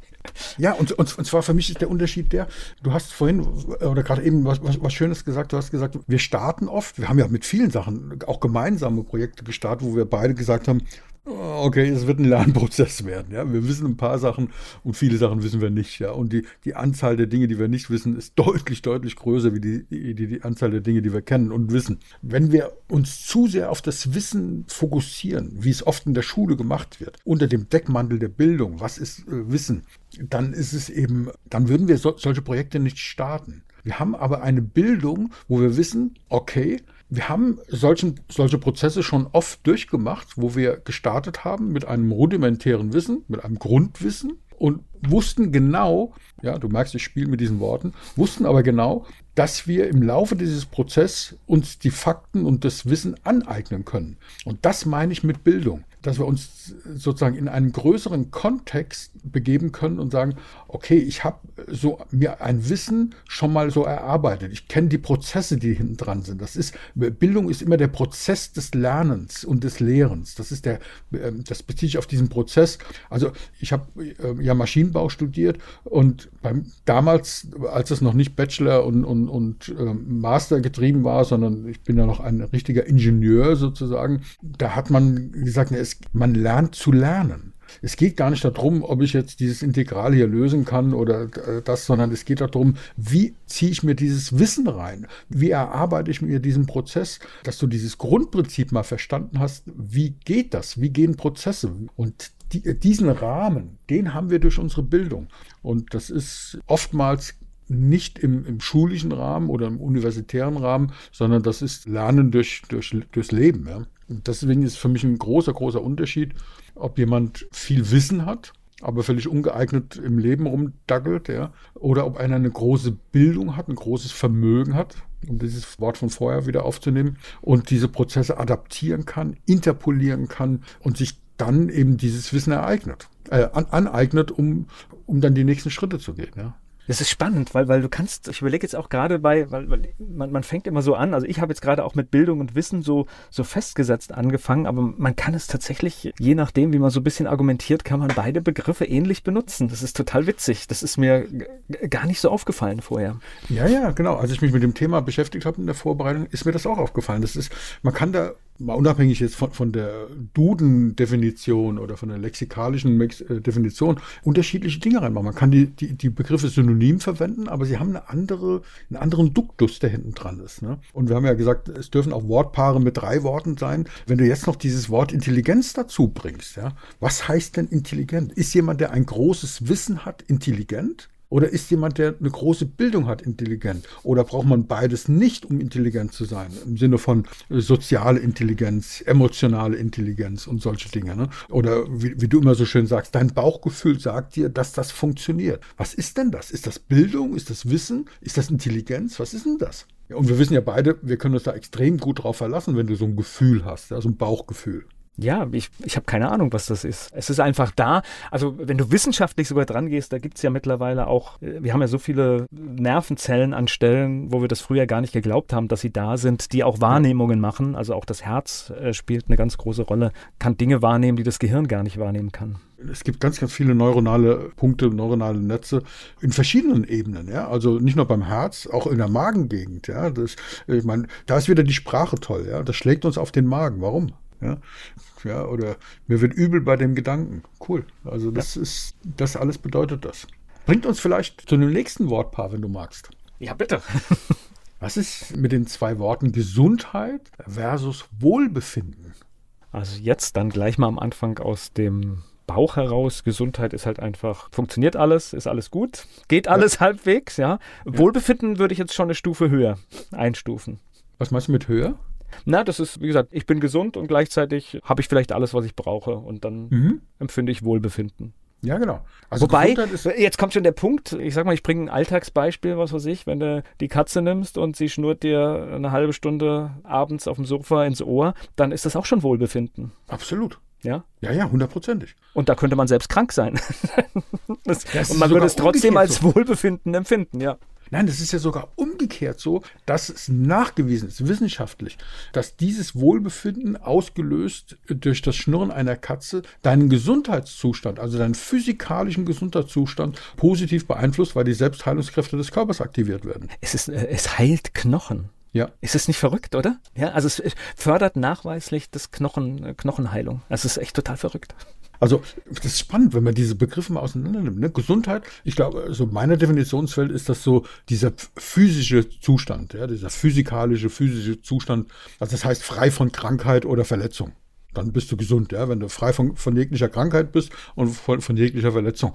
Ja, und, und, und zwar für mich ist der Unterschied der, du hast vorhin oder gerade eben was, was, was Schönes gesagt, du hast gesagt, wir starten oft, wir haben ja mit vielen Sachen auch gemeinsame Projekte gestartet, wo wir beide gesagt haben, okay, es wird ein Lernprozess werden. Ja, wir wissen ein paar Sachen und viele Sachen wissen wir nicht. Ja, und die, die Anzahl der Dinge, die wir nicht wissen, ist deutlich, deutlich größer wie die, die, die Anzahl der Dinge, die wir kennen und wissen. Wenn wir uns zu sehr auf das Wissen fokussieren, wie es oft in der Schule gemacht wird, unter dem Deckmantel der Bildung, was ist äh, Wissen, dann ist es eben, dann würden wir so, solche Projekte nicht starten. Wir haben aber eine Bildung, wo wir wissen, okay, wir haben solchen, solche Prozesse schon oft durchgemacht, wo wir gestartet haben mit einem rudimentären Wissen, mit einem Grundwissen und wussten genau, ja, du merkst, ich spiele mit diesen Worten, wussten aber genau, dass wir im Laufe dieses Prozesses uns die Fakten und das Wissen aneignen können. Und das meine ich mit Bildung dass wir uns sozusagen in einen größeren Kontext begeben können und sagen, okay, ich habe so mir ein Wissen schon mal so erarbeitet. Ich kenne die Prozesse, die hinten dran sind. Das ist Bildung ist immer der Prozess des Lernens und des Lehrens. Das ist der, ähm, das bezieht sich auf diesen Prozess. Also ich habe ähm, ja Maschinenbau studiert und beim damals, als es noch nicht Bachelor und, und, und ähm, Master getrieben war, sondern ich bin ja noch ein richtiger Ingenieur sozusagen, da hat man gesagt, es man lernt zu lernen. Es geht gar nicht darum, ob ich jetzt dieses Integral hier lösen kann oder äh, das, sondern es geht darum, wie ziehe ich mir dieses Wissen rein? Wie erarbeite ich mir diesen Prozess, dass du dieses Grundprinzip mal verstanden hast? Wie geht das? Wie gehen Prozesse? Und die, diesen Rahmen, den haben wir durch unsere Bildung. Und das ist oftmals nicht im, im, schulischen Rahmen oder im universitären Rahmen, sondern das ist Lernen durch, durch, durchs Leben. Ja. Deswegen ist für mich ein großer, großer Unterschied, ob jemand viel Wissen hat, aber völlig ungeeignet im Leben rumdaggelt, ja, oder ob einer eine große Bildung hat, ein großes Vermögen hat, um dieses Wort von vorher wieder aufzunehmen, und diese Prozesse adaptieren kann, interpolieren kann und sich dann eben dieses Wissen ereignet, äh, aneignet, um, um dann die nächsten Schritte zu gehen. Ja. Das ist spannend, weil, weil du kannst, ich überlege jetzt auch gerade bei, weil, weil man, man fängt immer so an, also ich habe jetzt gerade auch mit Bildung und Wissen so, so festgesetzt angefangen, aber man kann es tatsächlich, je nachdem, wie man so ein bisschen argumentiert, kann man beide Begriffe ähnlich benutzen. Das ist total witzig. Das ist mir gar nicht so aufgefallen vorher. Ja, ja, genau. Als ich mich mit dem Thema beschäftigt habe in der Vorbereitung, ist mir das auch aufgefallen. Das ist, man kann da mal unabhängig jetzt von, von der Duden-Definition oder von der lexikalischen äh, Definition unterschiedliche Dinge reinmachen. Man kann die, die, die Begriffe synonym verwenden, aber sie haben eine andere, einen anderen Duktus, der hinten dran ist. Ne? Und wir haben ja gesagt, es dürfen auch Wortpaare mit drei Worten sein. Wenn du jetzt noch dieses Wort Intelligenz dazu bringst, ja, was heißt denn intelligent? Ist jemand, der ein großes Wissen hat, intelligent? Oder ist jemand, der eine große Bildung hat, intelligent? Oder braucht man beides nicht, um intelligent zu sein? Im Sinne von äh, soziale Intelligenz, emotionale Intelligenz und solche Dinge. Ne? Oder wie, wie, du immer so schön sagst, dein Bauchgefühl sagt dir, dass das funktioniert. Was ist denn das? Ist das Bildung? Ist das Wissen? Ist das Intelligenz? Was ist denn das? und wir wissen ja beide, wir können uns da extrem gut drauf verlassen, wenn du so ein Gefühl hast, ja, so ein Bauchgefühl. Ja, ich, ich habe keine Ahnung, was das ist. Es ist einfach da. Also wenn du wissenschaftlich sogar dran gehst, da gibt's ja mittlerweile auch, äh, wir haben ja so viele Nervenzellen an Stellen, wo wir das früher gar nicht geglaubt haben, dass sie da sind, die auch Wahrnehmungen machen. Also auch das Herz äh, spielt eine ganz große Rolle, kann Dinge wahrnehmen, die das Gehirn gar nicht wahrnehmen kann. Es gibt ganz, ganz viele neuronale Punkte, neuronale Netze in verschiedenen Ebenen. Ja? Also nicht nur beim Herz, auch in der Magengegend. Ja? Das, ich meine, da ist wieder die Sprache toll. Ja? Das schlägt uns auf den Magen. Warum? Ja? ja, oder mir wird übel bei dem Gedanken. Cool. Also das ja. ist, das alles bedeutet das. Bringt uns vielleicht zu dem nächsten Wortpaar, wenn du magst. Ja, bitte. <laughs> Was ist mit den zwei Worten Gesundheit versus Wohlbefinden? Also jetzt dann gleich mal am Anfang aus dem Bauch heraus. Gesundheit ist halt einfach, funktioniert alles, ist alles gut, geht alles ja. halbwegs, ja. Wohlbefinden würde ich jetzt schon eine Stufe höher einstufen. Was meinst du mit höher? Na, das ist, wie gesagt, ich bin gesund und gleichzeitig habe ich vielleicht alles, was ich brauche und dann mhm. empfinde ich Wohlbefinden. Ja, genau. Also Wobei, jetzt kommt schon der Punkt, ich sag mal, ich bringe ein Alltagsbeispiel, was weiß ich, wenn du die Katze nimmst und sie schnurrt dir eine halbe Stunde abends auf dem Sofa ins Ohr, dann ist das auch schon Wohlbefinden. Absolut. Ja? Ja, ja, hundertprozentig. Und da könnte man selbst krank sein. <laughs> das, das und man würde es trotzdem als. Wohlbefinden empfinden, ja. Nein, das ist ja sogar umgekehrt so, dass es nachgewiesen ist, wissenschaftlich, dass dieses Wohlbefinden ausgelöst durch das Schnurren einer Katze deinen Gesundheitszustand, also deinen physikalischen Gesundheitszustand positiv beeinflusst, weil die Selbstheilungskräfte des Körpers aktiviert werden. Es, ist, äh, es heilt Knochen. Ja. Ist es nicht verrückt, oder? Ja, also es fördert nachweislich das Knochen, äh, Knochenheilung. Es ist echt total verrückt. Also, das ist spannend, wenn man diese Begriffe mal auseinander nimmt. Ne? Gesundheit, ich glaube, so meine Definitionsfeld ist das so dieser physische Zustand, ja, dieser physikalische, physische Zustand. Also, das heißt frei von Krankheit oder Verletzung. Dann bist du gesund, ja, wenn du frei von, von jeglicher Krankheit bist und von, von jeglicher Verletzung.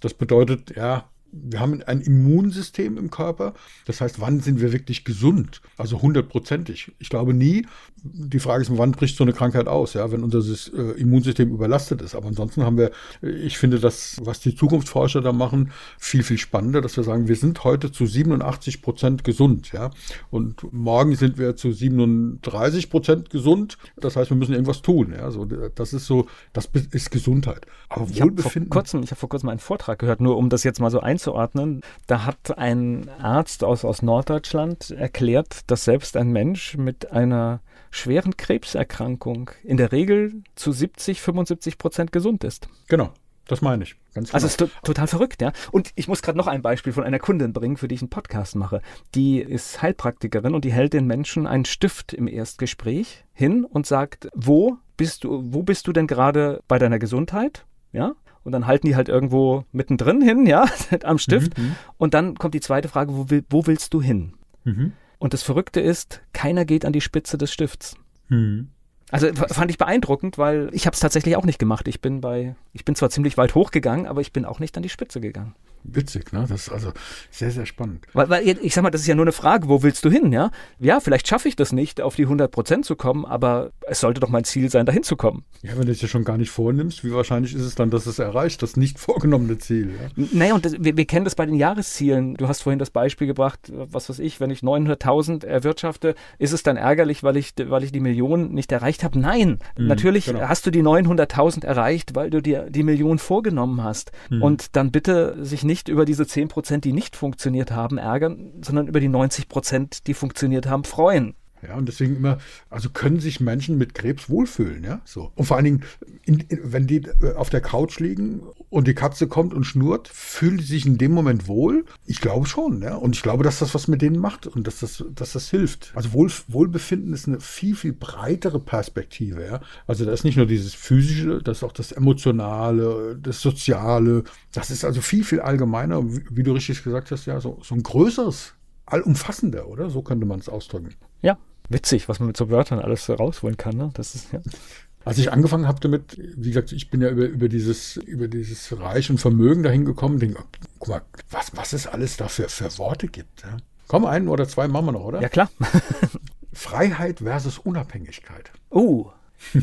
Das bedeutet, ja, wir haben ein Immunsystem im Körper. Das heißt, wann sind wir wirklich gesund? Also hundertprozentig. Ich glaube nie. Die Frage ist, wann bricht so eine Krankheit aus, ja, wenn unser äh, Immunsystem überlastet ist. Aber ansonsten haben wir, ich finde das, was die Zukunftsforscher da machen, viel, viel spannender, dass wir sagen, wir sind heute zu 87 Prozent gesund, ja. Und morgen sind wir zu 37 Prozent gesund. Das heißt, wir müssen irgendwas tun, ja. So, das ist so, das ist Gesundheit. Aber ich Wohlbefinden. Vor kurzem, ich habe vor kurzem einen Vortrag gehört, nur um das jetzt mal so ein einzuordnen. Da hat ein Arzt aus, aus Norddeutschland erklärt, dass selbst ein Mensch mit einer schweren Krebserkrankung in der Regel zu 70, 75 Prozent gesund ist. Genau. Das meine ich. Ganz genau. Also es ist to total verrückt, ja. Und ich muss gerade noch ein Beispiel von einer Kundin bringen, für die ich einen Podcast mache. Die ist Heilpraktikerin und die hält den Menschen einen Stift im Erstgespräch hin und sagt, wo bist du, wo bist du denn gerade bei deiner Gesundheit? Ja und dann halten die halt irgendwo mittendrin hin, ja, <laughs> am Stift. Mhm, mhm, und dann kommt die zweite Frage, wo, will, wo willst du hin? Mhm. Und das Verrückte ist, keiner geht an die Spitze des Stifts. Mhm. Also fand ich beeindruckend, weil ich habe es tatsächlich auch nicht gemacht. Ich bin bei, ich bin zwar ziemlich weit hochgegangen, aber ich bin auch nicht an die Spitze gegangen. Witzig, ne? Das ist also sehr, sehr spannend. Weil, weil ich sag mal, das ist ja nur eine Frage, wo willst du hin, ja? Ja, vielleicht schaffe ich das nicht, auf die 100 Prozent zu kommen, aber es sollte doch mein Ziel sein, dahin zu kommen. Ja, wenn du es ja schon gar nicht vornimmst, wie wahrscheinlich ist es dann, dass es erreicht, das nicht <laughs> vorgenommene Ziel? Ja? Naja, und das, wir, wir, kennen das bei den Jahreszielen. Du hast vorhin das Beispiel gebracht, was weiß ich, wenn ich 900.000 erwirtschafte, ist es dann ärgerlich, weil ich, weil ich die Million nicht erreicht habe? Nein, mhm, natürlich genau. hast du die 900.000 erreicht, weil du dir die Million vorgenommen hast. Mhm. Und dann bitte sich nicht über diese 10 Prozent, die nicht funktioniert haben, ärgern, sondern über die 90 Prozent, die funktioniert haben, freuen. Ja, und deswegen immer, also können sich Menschen mit Krebs wohlfühlen, ja, so. Und vor allen Dingen, in, in, wenn die äh, auf der Couch liegen und die Katze kommt und schnurrt, fühlen sie sich in dem Moment wohl? Ich glaube schon, ja. Und ich glaube, dass das was mit denen macht und dass das, dass das hilft. Also Wohl, Wohlbefinden ist eine viel, viel breitere Perspektive, ja. Also da ist nicht nur dieses physische, das ist auch das emotionale, das soziale. Das ist also viel, viel allgemeiner, wie, wie du richtig gesagt hast, ja, so, so ein größeres allumfassender, oder? So könnte man es ausdrücken. Ja, witzig, was man mit so Wörtern alles rausholen kann. Ne? Das ist, ja. Als ich angefangen habe damit, wie gesagt, ich bin ja über, über, dieses, über dieses Reich und Vermögen dahin gekommen, denke, guck mal, was, was es alles da für, für Worte gibt. Ja? Komm, einen oder zwei machen wir noch, oder? Ja, klar. <laughs> Freiheit versus Unabhängigkeit. Oh,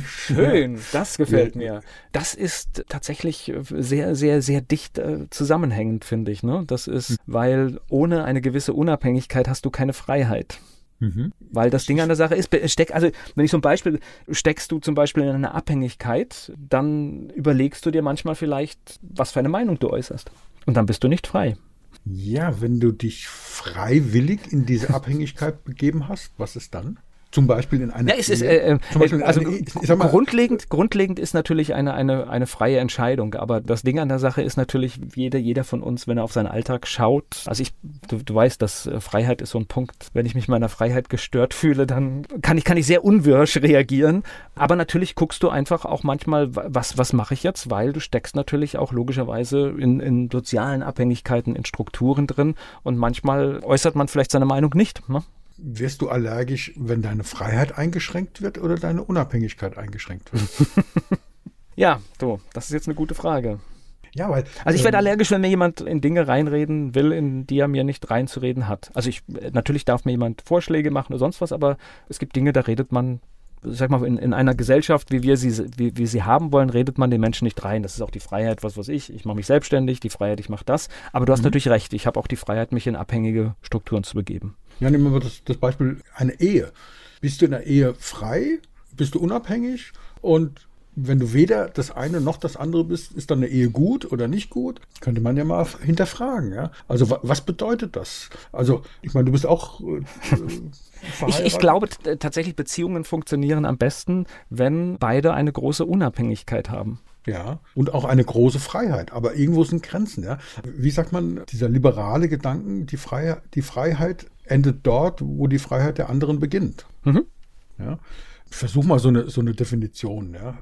Schön, das gefällt mir. Das ist tatsächlich sehr, sehr, sehr dicht äh, zusammenhängend, finde ich. Ne? Das ist, hm. weil ohne eine gewisse Unabhängigkeit hast du keine Freiheit. Mhm. Weil das Ding an der Sache ist, steck, also wenn ich so ein Beispiel, steckst du zum Beispiel in eine Abhängigkeit, dann überlegst du dir manchmal vielleicht, was für eine Meinung du äußerst. Und dann bist du nicht frei. Ja, wenn du dich freiwillig in diese Abhängigkeit begeben hast, was ist dann? Zum Beispiel in einer. Ja, es ist, äh, äh, also mal, grundlegend, grundlegend ist natürlich eine, eine, eine freie Entscheidung. Aber das Ding an der Sache ist natürlich, jeder, jeder von uns, wenn er auf seinen Alltag schaut, also ich, du, du weißt, dass äh, Freiheit ist so ein Punkt. Wenn ich mich meiner Freiheit gestört fühle, dann kann ich, kann ich sehr unwirsch <laughs> reagieren. Aber natürlich guckst du einfach auch manchmal, was, was mache ich jetzt? Weil du steckst natürlich auch logischerweise in, in sozialen Abhängigkeiten, in Strukturen drin. Und manchmal äußert man vielleicht seine Meinung nicht. Ne? Wirst du allergisch, wenn deine Freiheit eingeschränkt wird oder deine Unabhängigkeit eingeschränkt wird? <laughs> Ja, so, das ist jetzt eine gute Frage. Ja, weil. Also ich werde ähm, allergisch, wenn mir jemand in Dinge reinreden will, in die er mir nicht reinzureden hat. Also ich natürlich darf mir jemand Vorschläge machen oder sonst was, aber es gibt Dinge, da redet man sag mal, in, in einer Gesellschaft, wie wir sie, wie, wie sie haben wollen, redet man den Menschen nicht rein. Das ist auch die Freiheit, was weiß ich. Ich mache mich selbstständig, die Freiheit, ich mache das. Aber du hast mhm. natürlich recht, ich habe auch die Freiheit, mich in abhängige Strukturen zu begeben. Ja, nehmen wir das, das Beispiel eine Ehe. Bist du in der Ehe frei? Bist du unabhängig? Und wenn du weder das eine noch das andere bist, ist dann eine Ehe gut oder nicht gut? Könnte man ja mal hinterfragen. Ja? Also was bedeutet das? Also ich meine, du bist auch. Äh, <laughs> ich, ich, glaube tatsächlich, Beziehungen funktionieren am besten, wenn beide eine große Unabhängigkeit haben. Ja, und auch eine große Freiheit. Aber irgendwo sind Grenzen, ja. Wie sagt man, dieser liberale Gedanken, die Freiheit, die Freiheit endet dort, wo die Freiheit der anderen beginnt. Mhm. Ja. versuch mal so eine, so eine Definition, ja.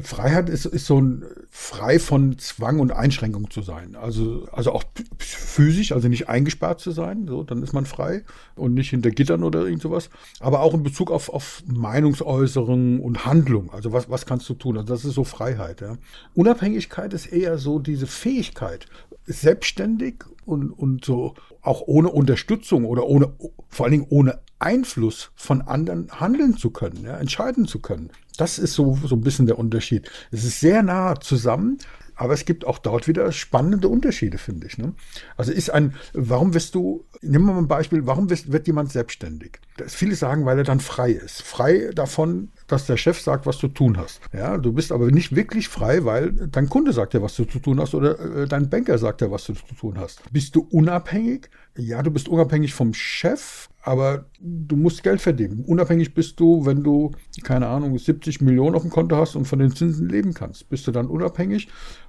Freiheit ist, ist so ein frei von Zwang und Einschränkung zu sein. Also, also auch physisch, also nicht eingesperrt zu sein, so, dann ist man frei und nicht hinter Gittern oder irgend sowas. Aber auch in Bezug auf, auf Meinungsäußerung und Handlung. Also was, was kannst du tun? Also das ist so Freiheit. Ja. Unabhängigkeit ist eher so diese Fähigkeit, selbstständig und, und so auch ohne Unterstützung oder ohne, vor allen Dingen ohne Einfluss von anderen handeln zu können, ja, entscheiden zu können. Das ist so, so ein bisschen der Unterschied. Es ist sehr nah zusammen, aber es gibt auch dort wieder spannende Unterschiede, finde ich. Ne? Also ist ein, warum wirst du, nehmen wir mal ein Beispiel, warum wird, wird jemand selbstständig? Das viele sagen, weil er dann frei ist. Frei davon, dass der Chef sagt, was du tun hast. Ja, du bist aber nicht wirklich frei, weil dein Kunde sagt ja, was du zu tun hast oder äh, dein Banker sagt ja, was du zu tun hast. Bist du unabhängig? Ja, du bist unabhängig vom Chef, aber du musst Geld verdienen. Unabhängig bist du, wenn du, keine Ahnung, 70 Millionen auf dem Konto hast und von den Zinsen leben kannst. Bist du dann unabhängig?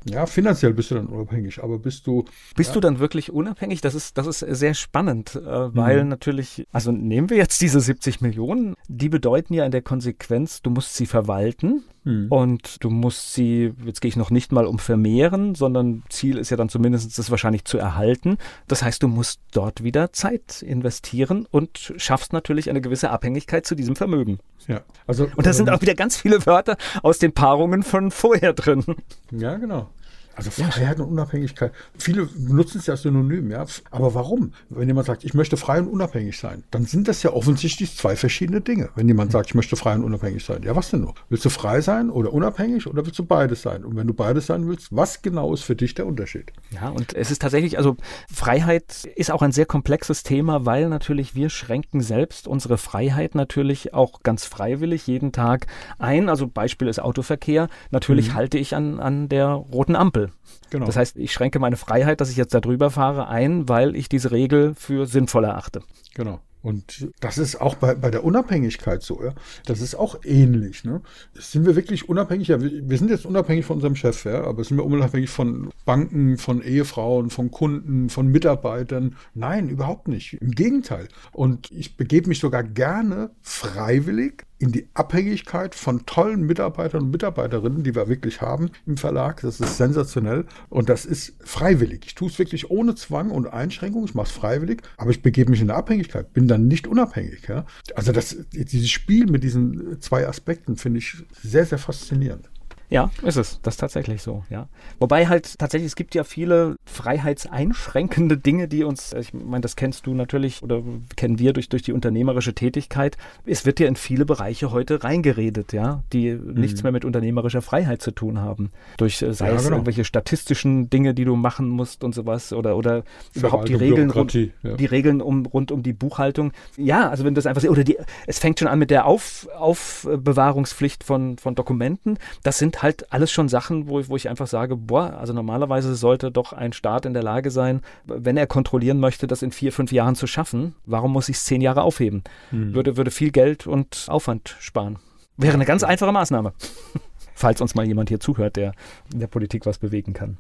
Ja, finanziell bist du dann unabhängig, aber bist du. Bist ja, du dann wirklich unabhängig? Das ist, das ist sehr spannend, äh, weil mhm. natürlich, also nehmen wir jetzt diese 70 Millionen, die bedeuten ja in der Konsequenz, du musst sie verwalten. Mhm. Und du musst sie, jetzt gehe ich noch nicht mal um vermehren, sondern Ziel ist ja dann zumindest das wahrscheinlich zu erhalten. Das heißt, du musst dort wieder Zeit investieren und schaffst natürlich eine gewisse Abhängigkeit zu diesem Vermögen. Ja, also. Und da sind auch wieder ganz viele Wörter aus den Paarungen von vorher drin. Ja, genau. Also Freiheit ja. und Unabhängigkeit. Viele benutzen es ja synonym, ja. Aber warum? Wenn jemand sagt, ich möchte frei und unabhängig sein, dann sind das ja offensichtlich zwei verschiedene Dinge. Wenn jemand sagt, ich möchte frei und unabhängig sein, ja, was denn noch? Willst du frei sein oder unabhängig oder willst du beides sein? Und wenn du beides sein willst, was genau ist für dich der Unterschied? Ja, und es ist tatsächlich, also Freiheit ist auch ein sehr komplexes Thema, weil natürlich wir schränken selbst unsere Freiheit natürlich auch ganz freiwillig jeden Tag ein. Also Beispiel ist Autoverkehr. Natürlich mhm. halte ich an, an der roten Ampel. Genau. Das heißt, ich schränke meine Freiheit, dass ich jetzt da drüber fahre, ein, weil ich diese Regel für sinnvoll erachte. Genau. Und das ist auch bei, bei der Unabhängigkeit so, ja. Das ist auch ähnlich. Ne? Sind wir wirklich unabhängig? Ja, wir, wir sind jetzt unabhängig von unserem Chef, ja, aber sind wir unabhängig von Banken, von Ehefrauen, von Kunden, von Mitarbeitern? Nein, überhaupt nicht. Im Gegenteil. Und ich begebe mich sogar gerne freiwillig in die Abhängigkeit von tollen Mitarbeitern und Mitarbeiterinnen, die wir wirklich haben im Verlag. Das ist sensationell und das ist freiwillig. Ich tue es wirklich ohne Zwang und Einschränkung. Ich mache es freiwillig, aber ich begebe mich in eine Abhängigkeit, bin dann nicht unabhängig. Ja? Also das, dieses Spiel mit diesen zwei Aspekten finde ich sehr, sehr faszinierend. Ja, ist es. Das ist tatsächlich so, ja. Wobei halt tatsächlich, es gibt ja viele freiheitseinschränkende Dinge, die uns, ich meine, das kennst du natürlich oder kennen wir durch, durch die unternehmerische Tätigkeit. Es wird ja in viele Bereiche heute reingeredet, ja, die mhm. nichts mehr mit unternehmerischer Freiheit zu tun haben. Durch, äh, sei ja, es genau. irgendwelche statistischen Dinge, die du machen musst und sowas oder, oder überhaupt die Regeln, rund, ja. die Regeln um, rund um die Buchhaltung. Ja, also wenn das einfach, oder die, es fängt schon an mit der Auf, Aufbewahrungspflicht von, von Dokumenten. Das sind halt alles schon Sachen, wo, wo ich einfach sage, boah, also normalerweise sollte doch ein Staat in der Lage sein, wenn er kontrollieren möchte, das in vier, fünf Jahren zu schaffen, warum muss ich es zehn Jahre aufheben? Hm. Würde, würde viel Geld und Aufwand sparen. Wäre eine ganz einfache Maßnahme. <laughs> Falls uns mal jemand hier zuhört, der in der Politik was bewegen kann.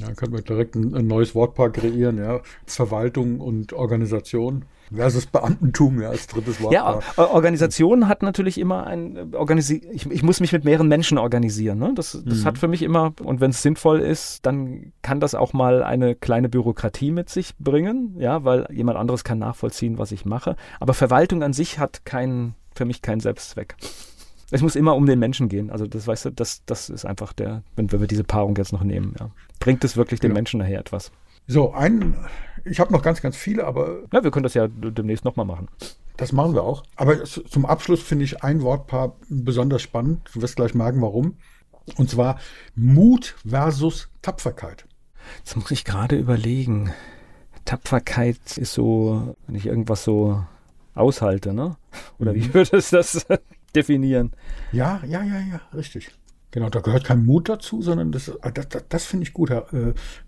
Ja, können wir direkt ein, ein neues Wortpaar kreieren, ja. Verwaltung und Organisation versus Beamtentum, ja, als drittes Wort. Ja, Organisation hat natürlich immer ein, organisi ich, ich muss mich mit mehreren Menschen organisieren. Ne? Das, das mhm. hat für mich immer, und wenn es sinnvoll ist, dann kann das auch mal eine kleine Bürokratie mit sich bringen, ja, weil jemand anderes kann nachvollziehen, was ich mache. Aber Verwaltung an sich hat keinen, für mich keinen Selbstzweck. Es muss immer um den Menschen gehen. Also das weißt du, das, das ist einfach der, wenn, wenn wir diese Paarung jetzt noch nehmen, ja. Bringt es wirklich dem. Menschen nachher etwas? So, ein, ich habe noch ganz, ganz viele, aber. Ja, wir können das ja demnächst nochmal machen. Das machen wir auch. Aber zum Abschluss finde ich ein Wortpaar besonders spannend. Du wirst gleich merken, warum. Und zwar Mut versus Tapferkeit. Jetzt muss ich gerade überlegen. Tapferkeit ist so, wenn ich irgendwas so aushalte, ne? Oder wie mhm. würdest du das definieren? Ja, ja, ja, ja, richtig. Genau, da gehört kein Mut dazu, sondern das, äh, das, das, das finde ich gut, äh,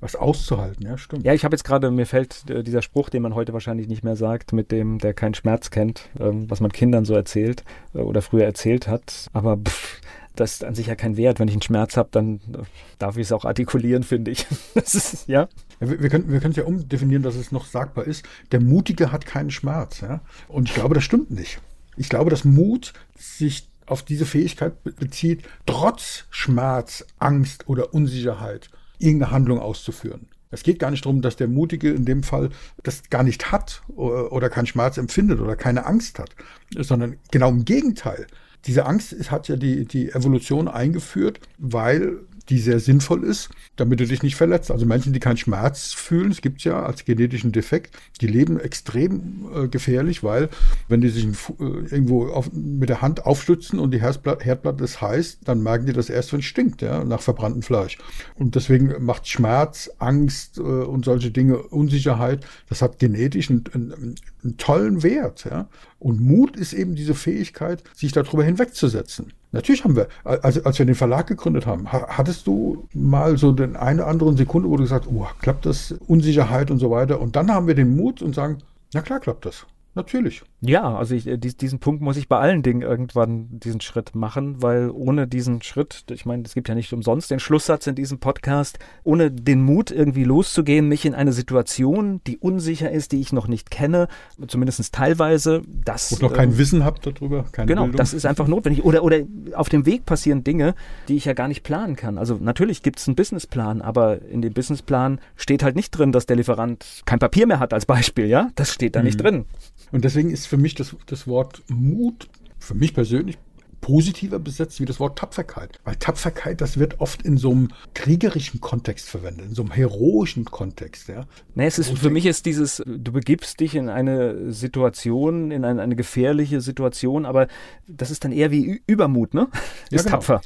was auszuhalten, ja, stimmt. Ja, ich habe jetzt gerade, mir fällt äh, dieser Spruch, den man heute wahrscheinlich nicht mehr sagt, mit dem, der keinen Schmerz kennt, ähm, was man Kindern so erzählt äh, oder früher erzählt hat. Aber pff, das ist an sich ja kein Wert. Wenn ich einen Schmerz habe, dann äh, darf ich es auch artikulieren, finde ich. <laughs> das ist, ja. ja wir, wir, können, wir es ja umdefinieren, dass es noch sagbar ist. Der Mutige hat keinen Schmerz. Ja? Und ich glaube, das stimmt nicht. Ich glaube, dass Mut sich auf diese Fähigkeit bezieht, trotz Schmerz, Angst oder Unsicherheit irgendeine Handlung auszuführen. Es geht gar nicht darum, dass der Mutige in dem Fall das gar nicht hat oder keinen Schmerz empfindet oder keine Angst hat, sondern genau im Gegenteil. Diese Angst hat ja die, die Evolution eingeführt, weil die sehr sinnvoll ist, damit du dich nicht verletzt. Also Menschen, die keinen Schmerz fühlen, es gibt ja als genetischen Defekt, die leben extrem äh, gefährlich, weil wenn die sich äh, irgendwo auf, mit der Hand aufstützen und die Herdplatte, Herdplatte ist heiß, dann merken die das erst, wenn es stinkt, ja, nach verbranntem Fleisch. Und deswegen macht Schmerz, Angst äh, und solche Dinge, Unsicherheit, das hat genetisch einen, einen, einen tollen Wert. Ja. Und Mut ist eben diese Fähigkeit, sich darüber hinwegzusetzen. Natürlich haben wir, also als wir den Verlag gegründet haben, hattest du mal so den eine oder anderen Sekunde, wo du gesagt, oh, klappt das, Unsicherheit und so weiter. Und dann haben wir den Mut und sagen, na klar klappt das. Natürlich. Ja, also ich, äh, diesen Punkt muss ich bei allen Dingen irgendwann diesen Schritt machen, weil ohne diesen Schritt, ich meine, es gibt ja nicht umsonst den Schlusssatz in diesem Podcast, ohne den Mut irgendwie loszugehen, mich in eine Situation, die unsicher ist, die ich noch nicht kenne, zumindest teilweise, das. Und noch kein äh, Wissen habt darüber, keine Genau, Bildung. das ist einfach notwendig. Oder, oder auf dem Weg passieren Dinge, die ich ja gar nicht planen kann. Also natürlich gibt es einen Businessplan, aber in dem Businessplan steht halt nicht drin, dass der Lieferant kein Papier mehr hat als Beispiel, ja? Das steht da mhm. nicht drin. Und deswegen ist für mich das, das Wort Mut, für mich persönlich positiver besetzt wie das Wort Tapferkeit. Weil Tapferkeit, das wird oft in so einem kriegerischen Kontext verwendet, in so einem heroischen Kontext. Ja. Nee, es ist, für mich ist dieses, du begibst dich in eine Situation, in eine, eine gefährliche Situation, aber das ist dann eher wie Übermut, ne? Ist ja, genau. tapfer.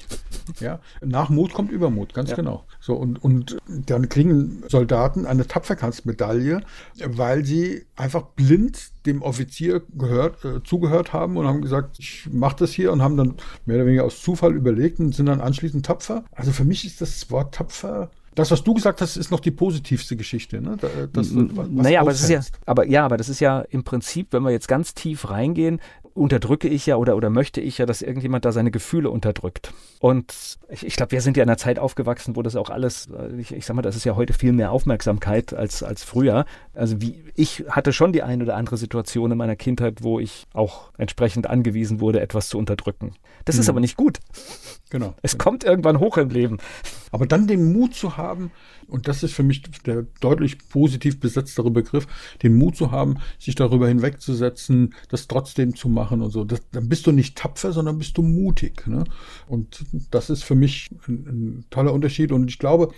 Ja, nach Mut kommt Übermut, ganz ja. genau. So, und, und dann kriegen Soldaten eine Tapferkeitsmedaille, weil sie einfach blind dem Offizier gehört, äh, zugehört haben und haben gesagt, ich mache das hier und haben dann mehr oder weniger aus Zufall überlegt und sind dann anschließend tapfer. Also für mich ist das Wort tapfer das, was du gesagt hast, ist noch die positivste Geschichte. Ne? Das, naja, aber, das ist ja, aber ja, aber das ist ja im Prinzip, wenn wir jetzt ganz tief reingehen, unterdrücke ich ja oder, oder möchte ich ja, dass irgendjemand da seine Gefühle unterdrückt. Und ich, ich glaube, wir sind ja in einer Zeit aufgewachsen, wo das auch alles, äh, ich, ich sag mal, das ist ja heute viel mehr Aufmerksamkeit als, als früher. Also wie, ich hatte schon die eine oder andere Situation in meiner Kindheit, wo ich auch entsprechend angewiesen wurde, etwas zu unterdrücken. Das mhm. ist aber nicht gut. Genau. Es genau. kommt irgendwann hoch im Leben. Aber dann den Mut zu haben, und das ist für mich der deutlich positiv besetztere Begriff, den Mut zu haben, sich darüber hinwegzusetzen, das trotzdem zu machen und so. Das, dann bist du nicht tapfer, sondern bist du mutig. Ne? Und das ist für mich ein, ein toller Unterschied. Und ich glaube,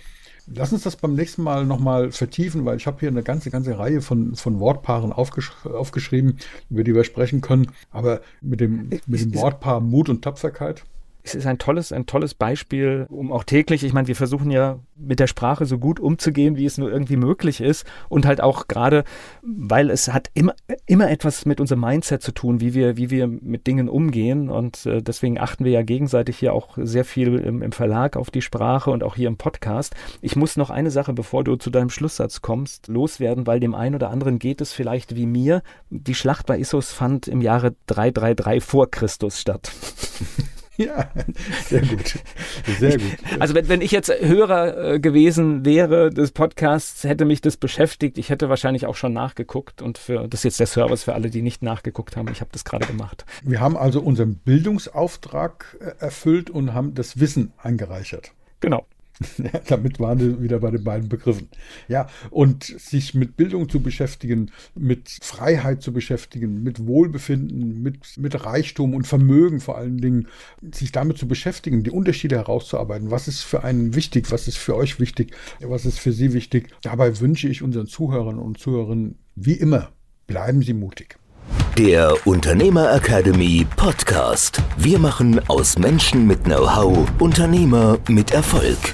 Lass uns das beim nächsten Mal nochmal vertiefen, weil ich habe hier eine ganze, ganze Reihe von, von Wortpaaren aufgesch aufgeschrieben, über die wir sprechen können. Aber mit dem, mit dem Wortpaar Mut und Tapferkeit es ist ein tolles, ein tolles Beispiel, um auch täglich, ich meine, wir versuchen ja mit der Sprache so gut umzugehen, wie es nur irgendwie möglich ist. Und halt auch gerade, weil es hat immer, immer etwas mit unserem Mindset zu tun, wie wir, wie wir mit Dingen umgehen. Und äh, deswegen achten wir ja gegenseitig hier auch sehr viel im, im Verlag auf die Sprache und auch hier im Podcast. Ich muss noch eine Sache, bevor du zu deinem Schlusssatz kommst, loswerden, weil dem einen oder anderen geht es vielleicht wie mir. Die Schlacht bei Issos fand im Jahre 333 vor Christus statt. <laughs> <laughs> Ja, sehr gut. Sehr gut. Also wenn, wenn ich jetzt Hörer äh, gewesen wäre des Podcasts, hätte mich das beschäftigt. Ich hätte wahrscheinlich auch schon nachgeguckt und für das ist jetzt der Service für alle, die nicht nachgeguckt haben. Ich habe das gerade gemacht. Wir haben also unseren Bildungsauftrag äh, erfüllt und haben das Wissen eingereichert. Genau. <laughs> Damit waren wir wieder bei den beiden Begriffen. Ja, und sich mit Bildung zu beschäftigen, mit Freiheit zu beschäftigen, mit Wohlbefinden, mit, mit Reichtum und Vermögen vor allen Dingen, sich damit zu beschäftigen, die Unterschiede herauszuarbeiten. Was ist für einen wichtig? Was ist für euch wichtig? Was ist für Sie wichtig? Dabei wünsche ich unseren Zuhörern und Zuhörerinnen wie immer, bleiben Sie mutig. Der Unternehmer Academy Podcast. Wir machen aus Menschen mit Know-how Unternehmer mit Erfolg.